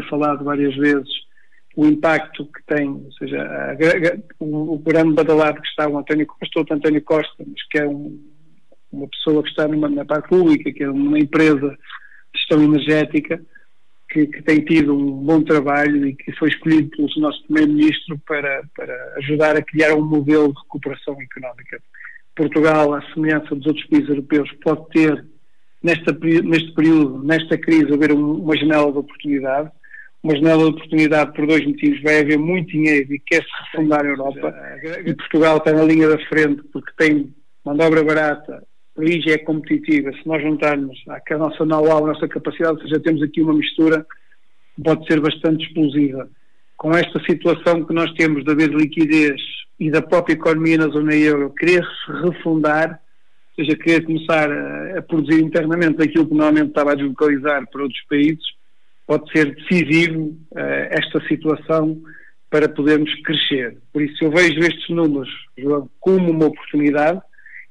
também falado várias vezes o impacto que tem, ou seja, a, a, o, o grande badalado que está o António Costa, o António Costa, mas que é um, uma pessoa que está numa, na parte pública, que é uma empresa de gestão energética, que, que, tem tido um bom trabalho e que foi escolhido pelo nosso Primeiro-Ministro para, para ajudar a criar um modelo de recuperação económica. Portugal, à semelhança dos outros países europeus, pode ter, nesta, neste período, nesta crise, haver uma janela de oportunidade. Uma janela de oportunidade por dois motivos. Vai haver muito dinheiro e quer-se refundar a Europa. E Portugal está na linha da frente porque tem mão de obra barata, a origem é competitiva. Se nós juntarmos a nossa know-how, a nossa capacidade, ou seja, temos aqui uma mistura, pode ser bastante explosiva. Com esta situação que nós temos de haver liquidez e da própria economia na zona euro querer se refundar, ou seja, querer começar a, a, produzir internamente aquilo que normalmente estava a deslocalizar para outros países, pode ser decisivo uh, esta situação para podermos crescer. Por isso eu vejo estes números, João, como uma oportunidade,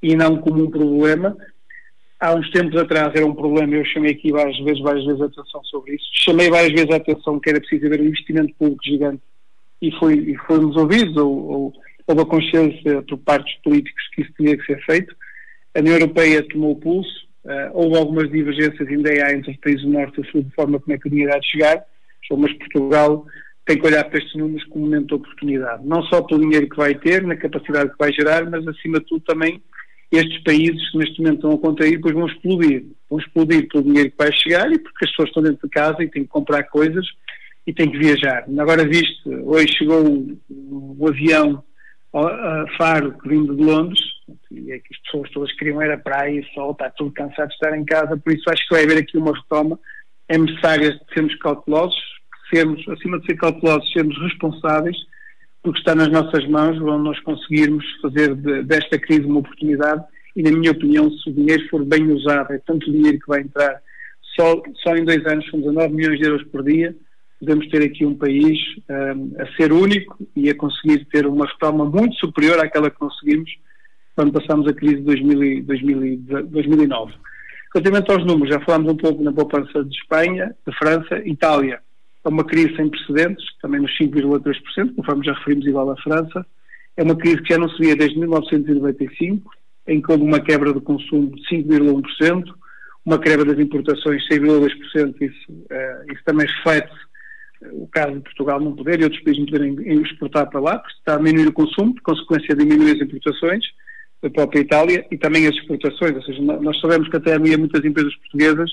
e não como um problema. Há uns tempos atrás era um problema, eu chamei aqui várias vezes, várias vezes a atenção sobre isso. Chamei várias vezes a atenção que era preciso haver um investimento público gigante e, foi, e fomos ouvidos, ou, ou houve a consciência por parte dos políticos que isso tinha que ser feito. A União Europeia tomou o pulso, uh, houve algumas divergências ainda entre os países do Norte e do Sul de forma como é que o dinheiro há de chegar, mas Portugal tem que olhar para estes números como um momento de oportunidade, não só pelo dinheiro que vai ter, na capacidade que vai gerar, mas acima de tudo também estes países que neste momento estão a contrair, depois vão explodir. Vão explodir pelo dinheiro que vai chegar e porque as pessoas estão dentro de casa e têm que comprar coisas e têm que viajar. Agora viste, hoje chegou um, um avião a Faro que vindo de Londres e é que as pessoas todas queriam era praia e sol, está tudo cansado de estar em casa, por isso acho que vai haver aqui uma retoma. É necessário sermos cautelosos, sermos, acima de ser cautelosos, sermos responsáveis porque está nas nossas mãos onde nós conseguirmos fazer de, desta crise uma oportunidade e, na minha opinião, se o dinheiro for bem usado, é tanto dinheiro que vai entrar, só, só em dois anos são 19 milhões de euros por dia, podemos ter aqui um país um, a ser único e a conseguir ter uma retoma muito superior àquela que conseguimos quando passámos a crise de 2000, 2000, 2009. Relativamente aos números, já falámos um pouco na poupança de Espanha, de França, Itália é uma crise sem precedentes, também nos 5,3%, conforme já referimos, igual à França. É uma crise que já não se via desde 1995, em que houve uma quebra do consumo de 5,1%, uma quebra das importações de 6,2%, isso, eh, isso também reflete o caso de Portugal não poder e outros países não poderem exportar para lá, porque está a diminuir o consumo, por consequência diminuir as importações da própria Itália e também as exportações, ou seja, nós sabemos que até havia muitas empresas portuguesas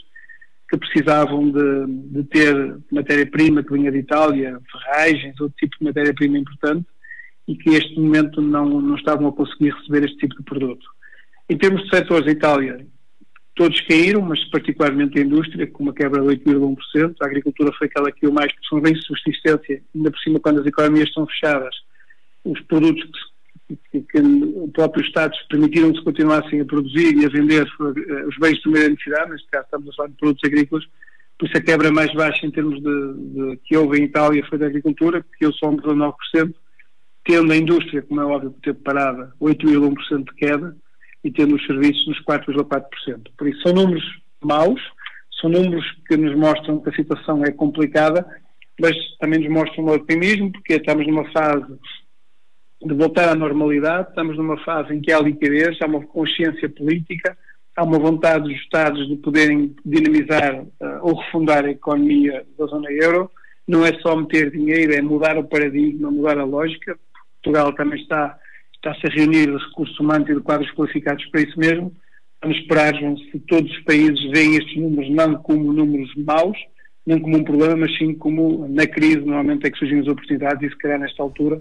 que precisavam de, de ter matéria-prima que vinha de Itália, ferragens, outro tipo de matéria-prima importante, e que neste momento não, não estavam a conseguir receber este tipo de produto. Em termos de setores, a Itália, todos caíram, mas particularmente a indústria, com uma quebra de 8,1%. A agricultura foi aquela que eu mais, porque são bens de subsistência, ainda por cima, quando as economias estão fechadas, os produtos que que, que o próprio Estado permitiram-se continuassem a produzir e a vender eh, os bens de primeira necessidade, neste caso estamos a falar de produtos agrícolas, por isso a quebra mais baixa em termos de, de que houve em Itália foi da agricultura, que eu só 19%, tendo a indústria, como é óbvio, que teve parada 8,1% de queda e tendo os serviços nos 4,4%. Por isso são números maus, são números que nos mostram que a situação é complicada, mas também nos mostram um otimismo, porque estamos numa fase de voltar à normalidade. Estamos numa fase em que há liquidez, há uma consciência política, há uma vontade dos Estados de poderem dinamizar uh, ou refundar a economia da zona euro. Não é só meter dinheiro, é mudar o paradigma, mudar a lógica. Portugal também está, está-se a reunir de recursos humanos e de quadros qualificados para isso mesmo. Vamos esperar se todos os países veem estes números não como números maus, não como um problema, mas sim como na crise normalmente é que surgem as oportunidades e se calhar nesta altura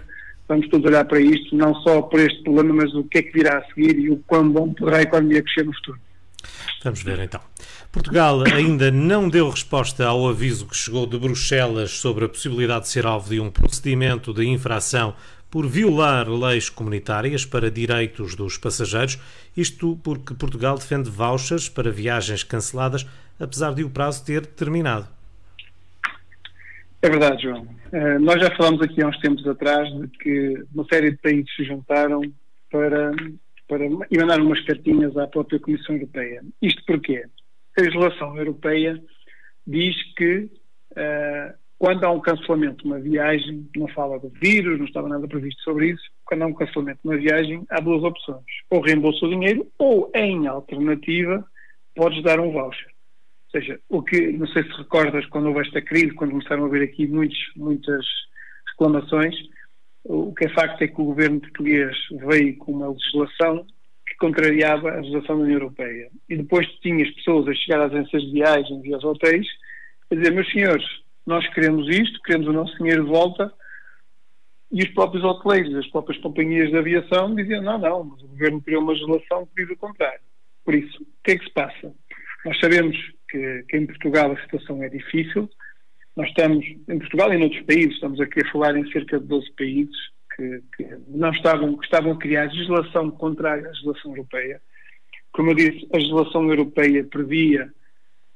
vamos todos olhar para isto, não só por este problema, mas o que é que virá a seguir e o quão bom poderá a economia crescer no futuro. Vamos ver então. Portugal ainda não deu resposta ao aviso que chegou de Bruxelas sobre a possibilidade de ser alvo de um procedimento de infração por violar leis comunitárias para direitos dos passageiros, isto porque Portugal defende vouchers para viagens canceladas, apesar de o prazo ter terminado. É verdade, João. Uh, nós já falamos aqui há uns tempos atrás de que uma série de países se juntaram para, para umas cartinhas à própria Comissão Europeia. Isto porquê? A legislação europeia diz que uh, quando há um cancelamento de uma viagem, não fala do vírus, não estava nada previsto sobre isso, quando há um cancelamento de uma viagem, há duas opções. Ou reembolsa o dinheiro, ou, em alternativa, podes dar um voucher. Ou seja, o que, não sei se recordas, quando houve esta crise, quando começaram a haver aqui muitos, muitas reclamações, o que é facto é que o governo português veio com uma legislação que contrariava a legislação da União Europeia. E depois tinha as pessoas a chegar às agências de viagens e aos hotéis a dizer, meus senhores, nós queremos isto, queremos o nosso dinheiro de volta, e os próprios hoteleiros, as próprias companhias de aviação diziam, não, não, mas o governo criou uma legislação que diz o contrário. Por isso, o que é que se passa? Nós sabemos que, que em Portugal a situação é difícil, nós estamos, em Portugal e em outros países, estamos aqui a falar em cerca de 12 países que, que não estavam, que estavam a criar legislação contrária à legislação europeia. Como eu disse, a legislação europeia previa,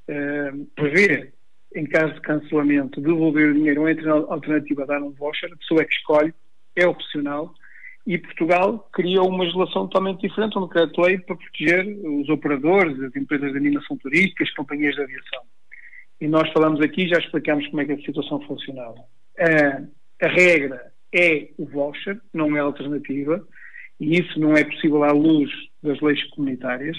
uh, prevê, em caso de cancelamento, devolver o dinheiro ou entre alternativa a dar um voucher, a pessoa é que escolhe, é opcional, e Portugal criou uma legislação totalmente diferente, um decreto-lei para proteger os operadores, as empresas de animação turística, as companhias de aviação e nós falamos aqui, já explicamos como é que a situação funcionava. a regra é o voucher, não é alternativa, e isso não é possível à luz das leis comunitárias,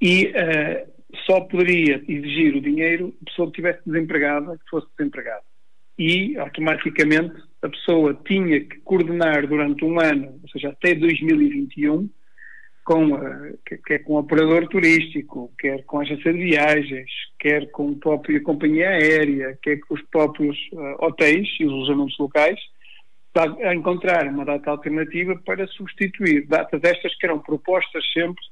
e uh, só poderia exigir o dinheiro a pessoa que estivesse desempregada, que fosse desempregada. E, automaticamente, a pessoa tinha que coordenar durante um ano, ou seja, até 2021, com, quer com o operador turístico, quer com a agência de viagens, quer com a própria companhia aérea, quer com os próprios uh, hotéis e os alojamentos locais, a encontrar uma data alternativa para substituir datas estas que eram propostas sempre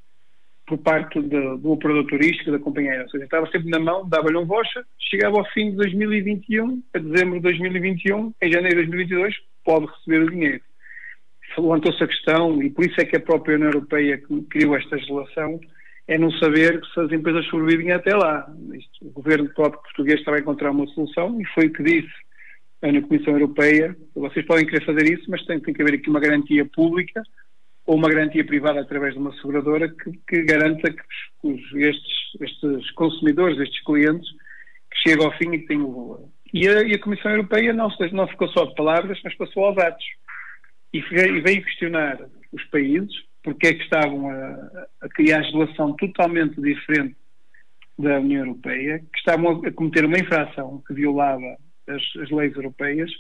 por parte de, do operador turístico da companhia aérea. Ou seja, estava sempre na mão, dava-lhe um voucher, chegava ao fim de 2021, a dezembro de 2021, em janeiro de 2022, pode receber o dinheiro levantou-se a questão, e por isso é que a própria União Europeia criou esta legislação, é não saber se as empresas sobrevivem até lá. Isto, o governo próprio português estava a encontrar uma solução e foi o que disse na Comissão Europeia, vocês podem querer fazer isso, mas tem, tem que haver aqui uma garantia pública ou uma garantia privada através de uma seguradora que, que garanta que os, estes, estes, consumidores, estes clientes, que chegam ao fim e que tenham o valor. E a, e a Comissão Europeia não, não ficou só de palavras, mas passou aos atos e veio questionar os países porque é que estavam a, a criar legislação totalmente diferente da União Europeia, que estavam a cometer uma infração que violava as, as, leis europeias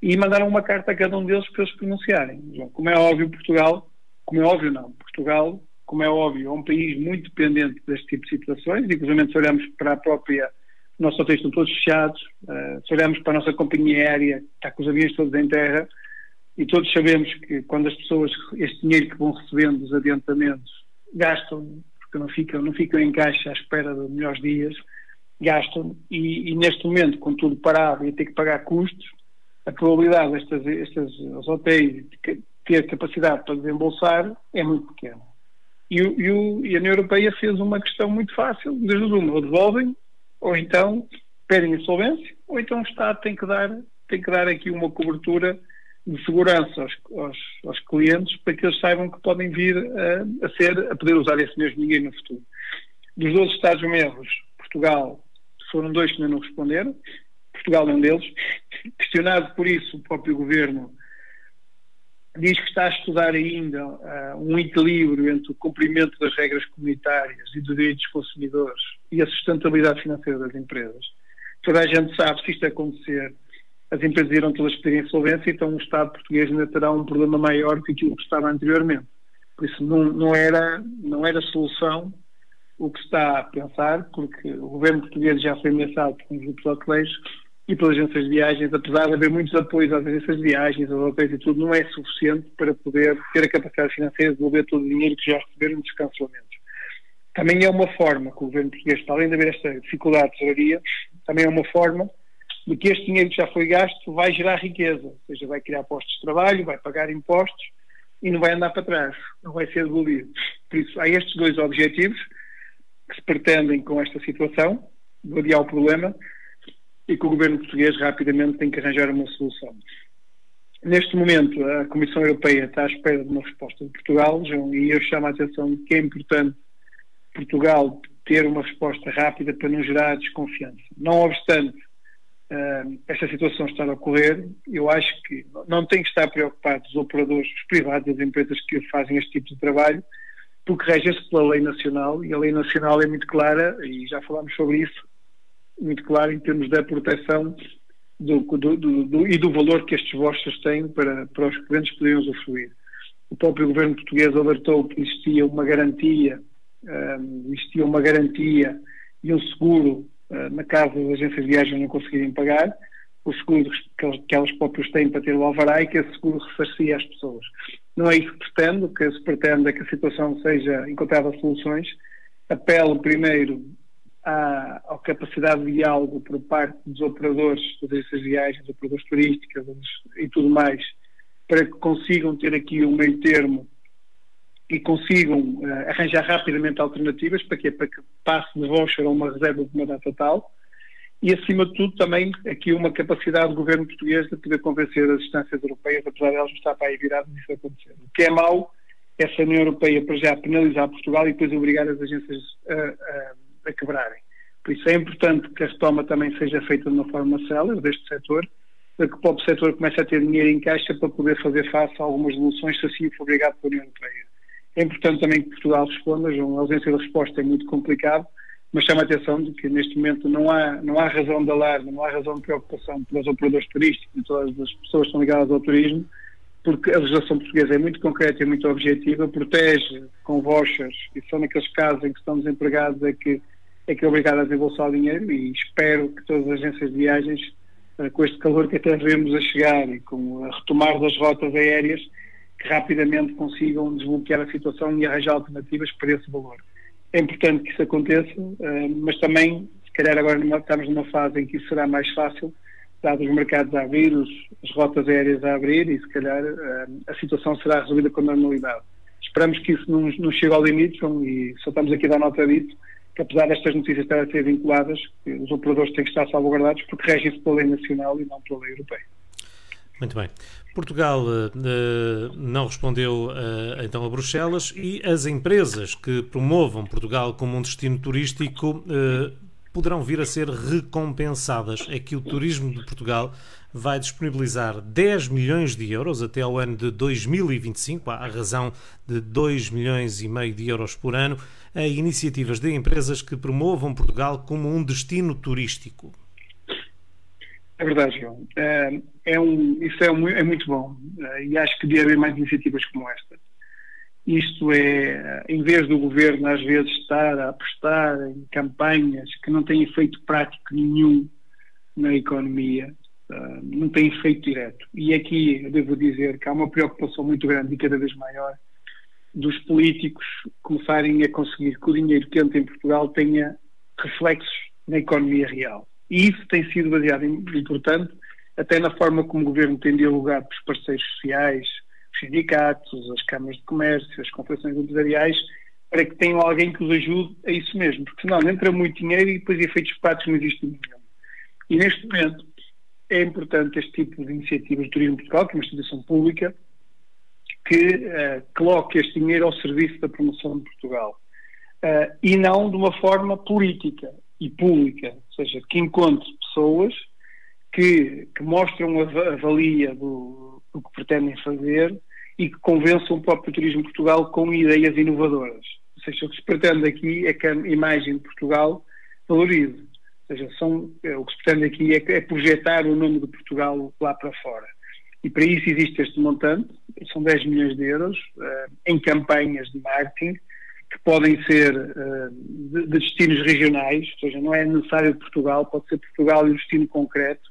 e mandaram uma carta a cada um deles para eles pronunciarem. Como é óbvio, Portugal, como é óbvio não, Portugal, como é óbvio, é um país muito dependente deste tipo de situações, inclusive se olhamos para a própria, nossos hotéis estão todos fechados, uh, se olhamos para a nossa companhia aérea, está com os aviões todos em terra, e todos sabemos que quando as pessoas, este dinheiro que vão recebendo dos adiantamentos, gastam, porque não ficam, não ficam em caixa à espera de melhores dias, gastam, e, e neste momento, com tudo parado e ter que pagar custos, a probabilidade destes, estes hotéis ter capacidade para desembolsar é muito pequena. E, e, e, a União Europeia fez uma questão muito fácil, desde uma, ou devolvem, ou então pedem insolvência, ou então o Estado tem que dar, tem que dar aqui uma cobertura de segurança aos, aos, aos, clientes para que eles saibam que podem vir a, a, ser, a poder usar esse mesmo dinheiro no futuro. Dos 12 Estados-membros, Portugal, foram dois que ainda não responderam, Portugal é um deles. Questionado por isso, o próprio governo diz que está a estudar ainda uh, um equilíbrio entre o cumprimento das regras comunitárias e dos direitos dos consumidores e a sustentabilidade financeira das empresas. Toda a gente sabe, se isto acontecer, as empresas irão todas pedir insolvência, então o Estado português ainda terá um problema maior do que aquilo que estava anteriormente. Por isso não, não, era, não era solução o que está a pensar, porque o governo português já foi ameaçado por um grupos hoteleiros e pelas agências de viagens, apesar de haver muitos apoios às agências de viagens, aos hotéis e tudo, não é suficiente para poder ter a capacidade financeira de devolver todo o dinheiro que já receberam dos cancelamentos. Também é uma forma que o governo português, além de haver esta dificuldade de tesouraria, também é uma forma de que este dinheiro que já foi gasto vai gerar riqueza, ou seja, vai criar postos de trabalho, vai pagar impostos e não vai andar para trás, não vai ser devolvido. Por isso, há estes dois objetivos que se pretendem com esta situação, de adiar o problema, e que o governo português rapidamente tem que arranjar uma solução. Neste momento, a Comissão Europeia está à espera de uma resposta de Portugal, e eu chamo a atenção de que é importante Portugal ter uma resposta rápida para não gerar desconfiança. Não obstante, uh, esta situação estar a ocorrer, eu acho que não tem que estar preocupados os operadores os privados, as empresas que fazem este tipo de trabalho, porque regem-se pela lei nacional e a lei nacional é muito clara, e já falámos sobre isso, muito clara em termos da proteção do, do, do, e do valor que estes vouchers têm para, para os clientes poderem usufruir. O próprio governo português alertou que existia uma garantia, um, existia uma garantia e um seguro uh, na casa das agências de viagem não conseguirem pagar, os seguros que, que elas próprias têm para ter o alvará e que esse seguro ressarcia as pessoas. Não é isso que pretendo, o que se pretende é que a situação seja encontrada soluções. Apelo primeiro à, à capacidade de diálogo por parte dos operadores das agências viagens, operadores turísticos e tudo mais, para que consigam ter aqui um meio termo e consigam uh, arranjar rapidamente alternativas para que, para que passe de voucher a uma reserva de uma data tal e, acima de tudo, também aqui uma capacidade do governo português de poder convencer as instâncias europeias, apesar de elas não estar para aí virado disso acontecer. O que é mau é a União Europeia, para já, penalizar Portugal e depois obrigar as agências a, a, a quebrarem. Por isso é importante que a retoma também seja feita de uma forma célere deste setor, para que o próprio setor comece a ter dinheiro em caixa para poder fazer face a algumas devoluções se assim for obrigado pela União Europeia. É importante também que Portugal responda, a ausência de resposta é muito complicado, mas chama a atenção de que neste momento não há, não há razão de alarme, não há razão de preocupação pelos operadores turísticos e todas as pessoas que estão ligadas ao turismo, porque a legislação portuguesa é muito concreta e muito objetiva, protege com vouchers e só naqueles casos em que estão desempregados é que é que é obrigado a desembolsar o dinheiro e espero que todas as agências de viagens, eh, com este calor que até vemos a chegar e com a retomar das rotas aéreas, que rapidamente consigam desbloquear a situação e arranjar alternativas para esse valor. É importante que isso aconteça, eh, mas também, se calhar agora estamos numa fase em que isso será mais fácil, dados os mercados a abrir, as rotas aéreas a abrir e se calhar eh, a situação será resolvida com normalidade. Esperamos que isso não, chegue ao limite, e só estamos aqui a dar nota disso, que apesar destas notícias estarem a ser vinculadas, os operadores têm que estar salvaguardados porque regem-se pela lei nacional e não pela lei europeia. Muito bem. Portugal uh, não respondeu uh, então a Bruxelas e as empresas que promovam Portugal como um destino turístico uh, poderão vir a ser recompensadas. É que o turismo de Portugal vai disponibilizar 10 milhões de euros até ao ano de 2025, à razão de 2 milhões e meio de euros por ano, a iniciativas de empresas que promovam Portugal como um destino turístico. É verdade, João. É, é um, isso é, um, é, muito bom é, e acho que devia haver mais iniciativas como esta. Isto é, em vez do governo às vezes estar a apostar em campanhas que não têm efeito prático nenhum na economia, uh, não têm efeito direto. E aqui eu devo dizer que há uma preocupação muito grande e cada vez maior dos políticos começarem a conseguir que o dinheiro que entra em Portugal tenha reflexos na economia real. E isso tem sido baseado importante até na forma como o governo tem dialogado com os parceiros sociais, os sindicatos, as câmaras de comércio, as confederações empresariais, para que tenham alguém que os ajude a isso mesmo, porque senão entra muito dinheiro e depois efeitos práticos não existem nenhum. E neste momento é importante este tipo de iniciativas de Turismo Portugal, que é uma instituição pública, que uh, coloque este dinheiro ao serviço da promoção de Portugal. Uh, e não de uma forma política e pública, ou seja, que encontre pessoas que, que mostram a, valia do, do, que pretendem fazer e que convençam o próprio Turismo de Portugal com ideias inovadoras. Ou seja, o que se pretende aqui é que a imagem de Portugal valorize. Ou seja, são, é, o que se pretende aqui é, é projetar o nome de Portugal lá para fora. E para isso existe este montante, são 10 milhões de euros, uh, em campanhas de marketing, que podem ser uh, de, de, destinos regionais, ou seja, não é necessário Portugal, pode ser Portugal e um destino concreto,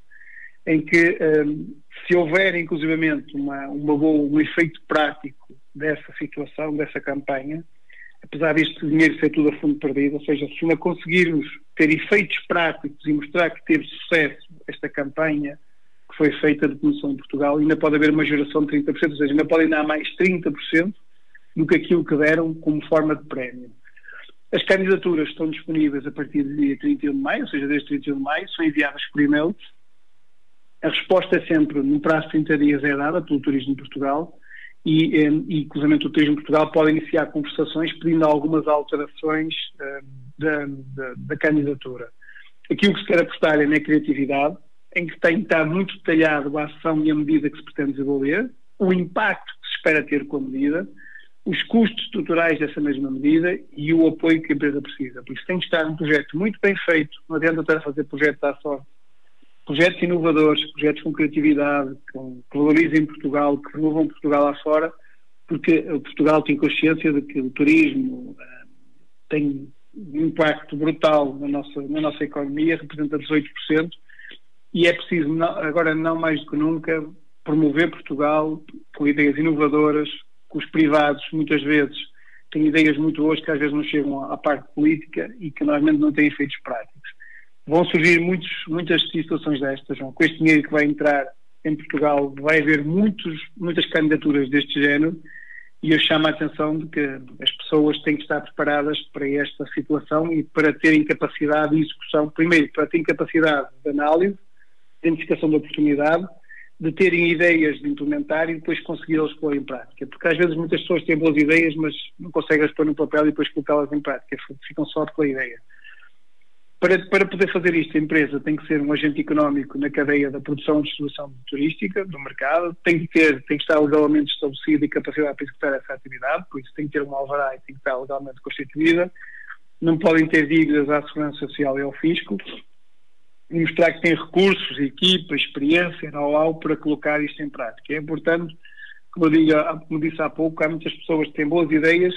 em que um, se houver inclusivamente uma, uma boa, um efeito prático dessa situação, dessa campanha, apesar deste dinheiro ser tudo a fundo perdido, ou seja, se ainda conseguirmos ter efeitos práticos e mostrar que teve sucesso esta campanha, que foi feita de promoção em Portugal, ainda pode haver uma geração de 30%, ou seja, ainda podem dar mais 30% do que aquilo que deram como forma de prémio. As candidaturas estão disponíveis a partir do dia 31 de maio, ou seja, desde 31 de maio, são enviadas por e-mail. A resposta é sempre, no prazo de 30 dias, é dada pelo Turismo de Portugal e, e inclusive o Turismo Portugal pode iniciar conversações pedindo algumas alterações uh, da, da, da candidatura. Aqui o que se quer apostar é na criatividade, em que tem que estar muito detalhado a ação e a medida que se pretende desenvolver, o impacto que se espera ter com a medida, os custos estruturais dessa mesma medida e o apoio que a empresa precisa. Por isso tem que estar um projeto muito bem feito, não adianta estar a fazer projetos à sorte. Projetos inovadores, projetos com criatividade, com, que valorizem Portugal, que removam Portugal lá fora, porque Portugal tem consciência de que o turismo uh, tem um impacto brutal na nossa, na nossa economia, representa 18%, e é preciso, agora não mais do que nunca, promover Portugal com ideias inovadoras, com os privados, muitas vezes, têm ideias muito boas que às vezes não chegam à parte política e que normalmente não têm efeitos práticos. Vão surgir muitos, muitas situações destas, com este dinheiro que vai entrar em Portugal vai haver muitos, muitas candidaturas deste género e eu chamo a atenção de que as pessoas têm que estar preparadas para esta situação e para terem capacidade de execução, primeiro, para terem capacidade de análise, de identificação de oportunidade, de terem ideias de implementar e depois conseguir las pôr em prática. Porque às vezes muitas pessoas têm boas ideias, mas não conseguem as pôr no papel e depois colocá-las em prática, ficam só com a ideia. Para, para poder fazer isto, a empresa tem que ser um agente económico na cadeia da produção e distribuição turística, do mercado, tem que, ter, tem que estar legalmente estabelecido e capacidade para executar essa atividade, por isso tem que ter um alvará e tem que estar legalmente constituída, não podem ter dívidas à Segurança Social e ao Fisco, e mostrar que tem recursos, equipa, experiência, know-how para colocar isto em prática. É importante, como eu, digo, como disse há pouco, há muitas pessoas que têm boas ideias,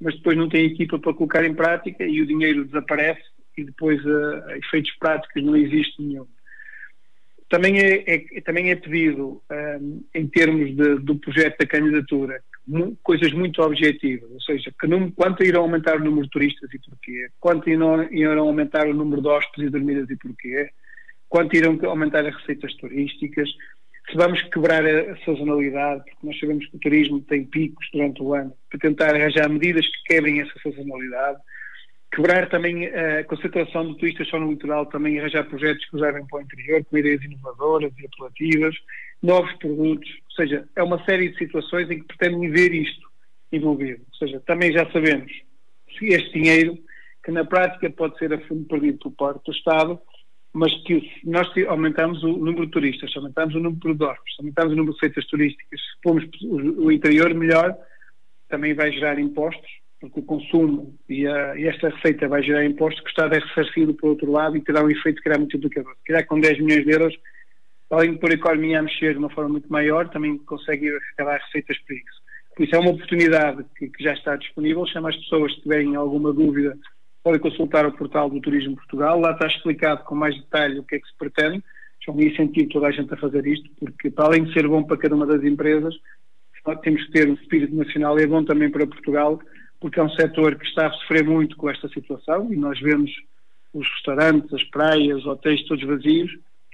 mas depois não têm equipa para colocar em prática e o dinheiro desaparece e depois uh, efeitos práticos não existe nenhum. Também é, é também é pedido, um, eh, em termos de, do projeto da candidatura, coisas muito objetivas, ou seja, que não, quanto irão aumentar o número de turistas e porquê, quanto irão, irão aumentar o número de hóspedes e dormidas e porquê, quanto irão aumentar as receitas turísticas, se vamos quebrar a sazonalidade, porque nós sabemos que o turismo tem picos durante o ano, para tentar arranjar medidas que quebrem essa sazonalidade, quebrar também a concentração de turistas só no litoral, também arranjar projetos que os levem para o interior, com ideias inovadoras e apelativas, novos produtos, ou seja, é uma série de situações em que pretendem ver isto envolvido. Ou seja, também já sabemos se este dinheiro, que na prática pode ser a fundo perdido por parte do Estado, mas que se nós aumentamos o número de turistas, se aumentamos o número de hóspedes, se aumentamos o número de feitas turísticas, se pomos o interior melhor, também vai gerar impostos porque o consumo e, a, e, esta receita vai gerar impostos que está a ressarcido por outro lado e terá um efeito que muito multiplicador. Se calhar com 10 milhões de euros, além de pôr a economia a mexer de uma forma muito maior, também consegue arrecadar receitas para isso. Por isso é uma oportunidade que, que já está disponível, chama as pessoas que tiverem alguma dúvida, podem consultar o portal do Turismo Portugal, lá está explicado com mais detalhe o que é que se pretende, me incentivo toda a gente a fazer isto, porque para além de ser bom para cada uma das empresas, temos que ter um espírito nacional e é bom também para Portugal, porque é um setor que está a sofrer muito com esta situação e nós vemos os restaurantes, as praias, os hotéis todos vazios.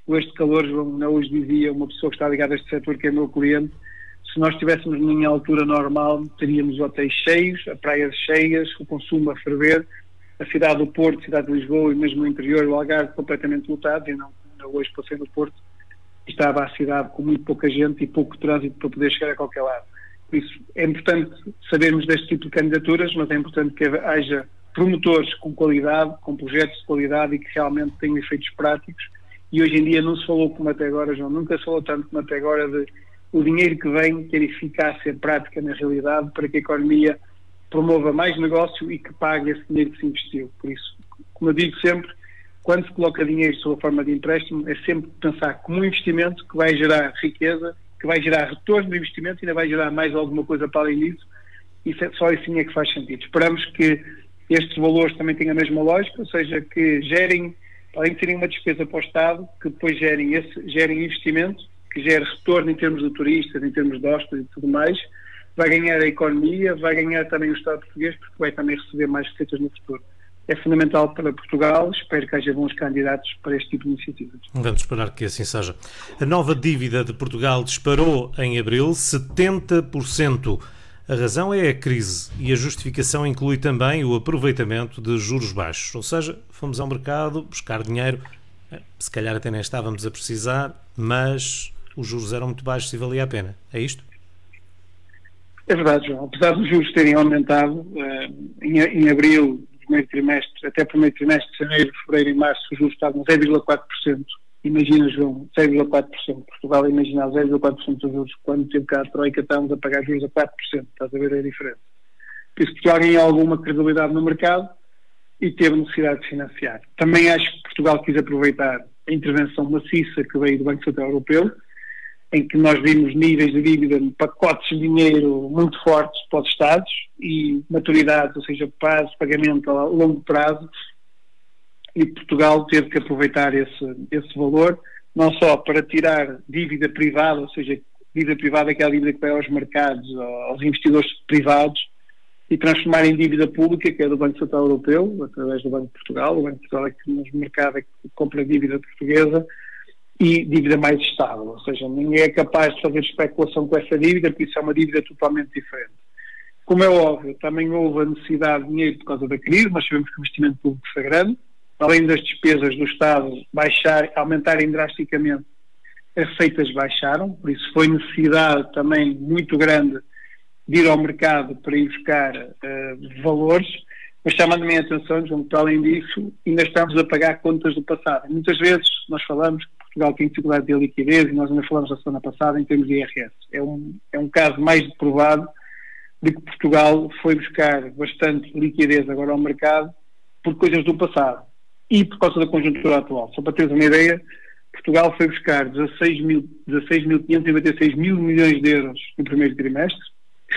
Com este calor, João, hoje dizia uma pessoa que está ligada a este setor, que é meu cliente, se nós estivéssemos numa altura normal, teríamos hotéis cheios, praias cheias, o consumo a ferver, a cidade do Porto, a cidade de Lisboa e mesmo o interior, o Algarve, completamente lotados, e não, hoje passei no Porto, estava a cidade com muito pouca gente e pouco trânsito para poder chegar a qualquer lado. Por isso, é importante sabermos deste tipo de candidaturas, mas é importante que haja promotores com qualidade, com projetos de qualidade e que realmente tenham efeitos práticos. E hoje em dia não se falou como até agora, João, nunca se falou tanto como até agora de o dinheiro que vem ter eficácia prática na realidade para que a economia promova mais negócio e que pague esse dinheiro que se investiu. Por isso, como eu digo sempre, quando se coloca dinheiro sob a forma de empréstimo, é sempre pensar como um investimento que vai gerar riqueza que vai gerar retorno do investimento e ainda vai gerar mais alguma coisa para além disso, e é, só assim é que faz sentido. Esperamos que estes valores também tenham a mesma lógica, ou seja, que gerem, além de serem uma despesa para o Estado, que depois gerem, esse, gerem investimento, que gere retorno em termos de turistas, em termos de hóspedes e tudo mais, vai ganhar a economia, vai ganhar também o Estado português, porque vai também receber mais receitas no futuro é fundamental para Portugal. Espero que haja bons candidatos para este tipo de iniciativas. Vamos esperar que assim seja. A nova dívida de Portugal disparou em abril 70%. A razão é a crise e a justificação inclui também o aproveitamento de juros baixos. Ou seja, fomos ao mercado buscar dinheiro, se calhar até nem estávamos a precisar, mas os juros eram muito baixos e valia a pena. É isto? É verdade, João. Apesar dos juros terem aumentado, eh, em abril primeiro trimestre, até o primeiro trimestre de janeiro, fevereiro e março, os juros estavam 0,4%, imagina, João, 0,4%. Portugal imagina 0,4% dos juros. Quando teve cá a Troika, estamos a pagar juros a 4%. Estás a ver a diferença. Por isso, Portugal ganhou alguma credibilidade no mercado e teve necessidade de financiar. Também acho que Portugal quis aproveitar a intervenção maciça que veio do Banco Central Europeu, em que nós vimos níveis de dívida, pacotes de dinheiro muito fortes para os Estados e maturidades, ou seja, prazo, pagamento a longo prazo, e Portugal teve que aproveitar esse, esse valor, não só para tirar dívida privada, ou seja, dívida privada é aquela dívida que vai aos mercados, aos investidores privados, e transformar em dívida pública, que é do Banco Central Europeu, através do Banco de Portugal. O Banco de Portugal é que nos mercado é que compra dívida portuguesa e dívida mais estável, ou seja, ninguém é capaz de fazer especulação com essa dívida, porque isso é uma dívida totalmente diferente. Como é óbvio, também houve a necessidade de dinheiro por causa da crise, nós sabemos que o investimento público foi grande, além das despesas do Estado baixar, aumentarem drasticamente, as receitas baixaram, por isso foi necessidade também muito grande de ir ao mercado para ir buscar uh, valores, mas chama-me a atenção, João, que além disso, ainda estamos a pagar contas do passado. Muitas vezes nós falamos que Portugal tem dificuldade de liquidez e nós ainda falamos a semana passada em termos de IRS. É um, é um caso mais provado de que Portugal foi buscar bastante liquidez agora ao mercado por coisas do passado e por causa da conjuntura atual. Só para teres uma ideia, Portugal foi buscar 16.596 mil, 16 mil milhões de euros no primeiro trimestre,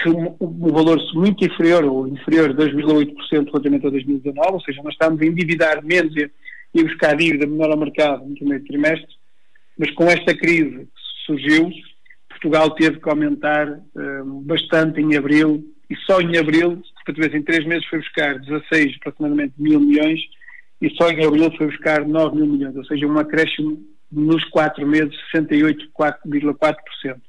um valor muito inferior ou inferior a 2,8% relativamente a 2019, ou seja, nós estamos a endividar menos e a buscar dívida menor ao mercado no primeiro trimestre, mas com esta crise que surgiu, Portugal teve que aumentar um, bastante em abril, e só em abril, para tu em três meses foi buscar 16 aproximadamente mil milhões, e só em abril foi buscar 9 mil milhões, ou seja, um acréscimo nos quatro meses 68,4%.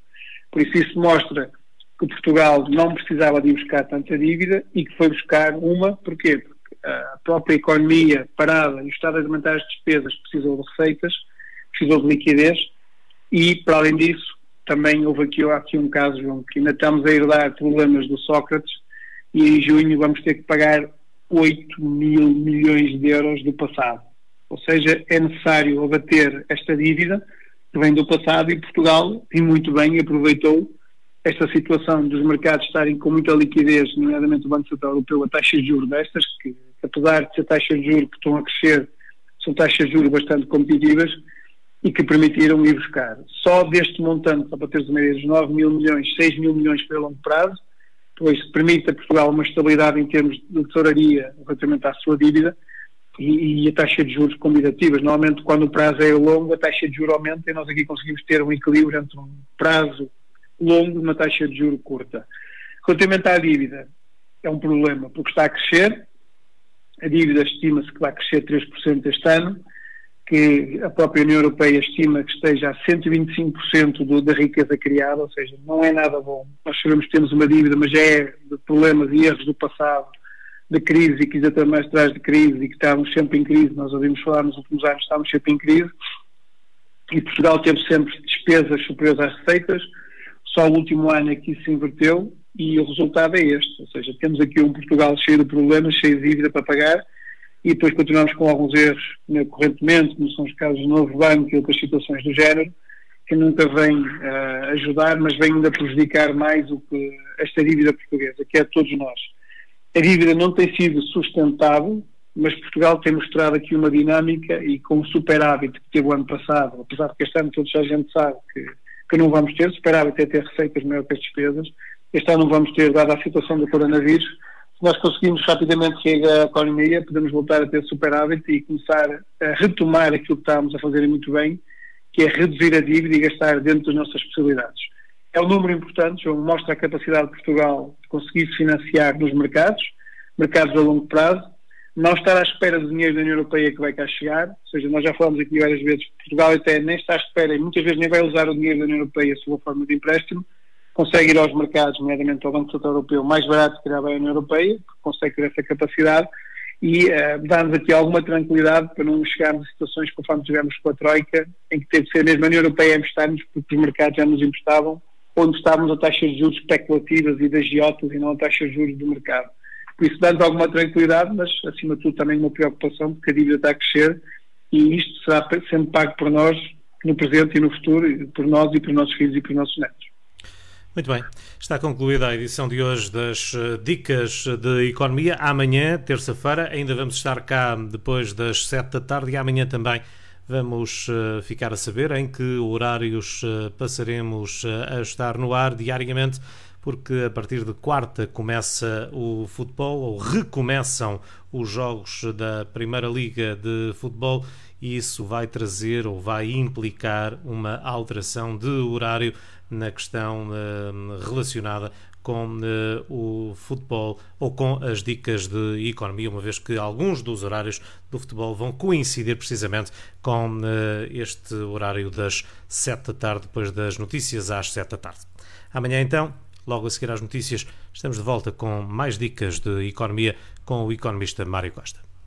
Por isso isso mostra que Portugal não precisava de buscar tanta dívida e que foi buscar uma, porquê? Porque a própria economia parada e o Estado a alimentar as despesas precisou de receitas, precisou de liquidez e, para além disso, também houve aqui, aqui um caso, João, que ainda estamos a herdar problemas do Sócrates e em junho vamos ter que pagar 8 mil milhões de euros do passado. Ou seja, é necessário abater esta dívida que vem do passado e Portugal, e muito bem, aproveitou esta situação dos mercados estarem com muita liquidez, nomeadamente o Banco Central Europeu, a taxa de juros destas, que apesar de ser taxas de juros que estão a crescer, são taxas de juros bastante competitivas e que permitiram ir buscar. Só deste montante, só para teres uma ideia, dos 9 mil milhões, 6 mil milhões para longo prazo, pois permite a Portugal uma estabilidade em termos de tesouraria relativamente à sua dívida e, e, a taxa de juros convidativas. Normalmente, quando o prazo é longo, a taxa de juros aumenta e nós aqui conseguimos ter um equilíbrio entre um prazo longo e uma taxa de juros curta. Relativamente à dívida, é um problema porque está a crescer, a dívida estima-se que vai crescer 3% este ano, que a própria União Europeia estima que esteja a 125% do, da riqueza criada, ou seja, não é nada bom. Nós sabemos que temos uma dívida, mas já é de problemas e erros do passado, da crise e que ainda mais atrás de crise e que estávamos sempre em crise, nós ouvimos falar nos últimos anos, estávamos sempre em crise, e Portugal teve sempre despesas superiores às receitas, só o último ano é que isso se inverteu e o resultado é este, ou seja, temos aqui um Portugal cheio de problemas, cheio de dívida para pagar, e depois continuamos com alguns erros né, correntemente, como são os casos do Novo Banco e outras situações do género, que nunca vêm uh, ajudar, mas vêm ainda prejudicar mais o que esta dívida portuguesa, que é de todos nós. A dívida não tem sido sustentável, mas Portugal tem mostrado aqui uma dinâmica e com o superávit que teve o ano passado, apesar de que este ano todos a gente sabe que, que não vamos ter, superávit é ter receitas maior que as despesas, este ano não vamos ter, dada a situação do coronavírus, se nós conseguimos rapidamente chegar à economia, podemos voltar a ter superávit e começar a retomar aquilo que estávamos a fazer muito bem, que é reduzir a dívida e gastar dentro das nossas possibilidades. É um número importante, João, mostra a capacidade de Portugal de conseguir financiar nos mercados, mercados a longo prazo, não estar à espera do dinheiro da União Europeia que vai cá chegar, ou seja, nós já falamos aqui várias vezes, Portugal até nem está à espera e muitas vezes nem vai usar o dinheiro da União Europeia sob a forma de empréstimo, consegue ir aos mercados, nomeadamente ao Banco Central Europeu, mais barato que a União Europeia, consegue ter essa capacidade e uh, dá-nos aqui alguma tranquilidade para não chegarmos a situações conforme tivemos com a Troika, em que teve de ser mesmo a União Europeia a emprestar-nos porque os mercados já nos emprestavam, onde estávamos a taxas de juros especulativas e das giotas e não a taxas de juros do mercado. Por isso dá-nos alguma tranquilidade, mas acima de tudo também uma preocupação porque a dívida está a crescer e isto será sendo pago por nós no presente e no futuro, por nós e por nossos filhos e por nossos netos. Muito bem, está concluída a edição de hoje das eh, Dicas de Economia. Amanhã, terça-feira, ainda vamos estar cá depois das sete da tarde e amanhã também vamos uh, ficar a saber em que horários uh, passaremos a estar no ar diariamente, porque a partir de quarta começa o futebol, ou recomeçam os jogos da Primeira Liga de Futebol e isso vai trazer ou vai implicar uma alteração de horário na questão uh, relacionada com uh, o futebol ou com as dicas de economia, uma vez que alguns dos horários do futebol vão coincidir precisamente com uh, este horário das 7 da tarde, depois das notícias às 7 da tarde. Amanhã, então, logo a seguir às notícias, estamos de volta com mais dicas de economia com o economista Mário Costa.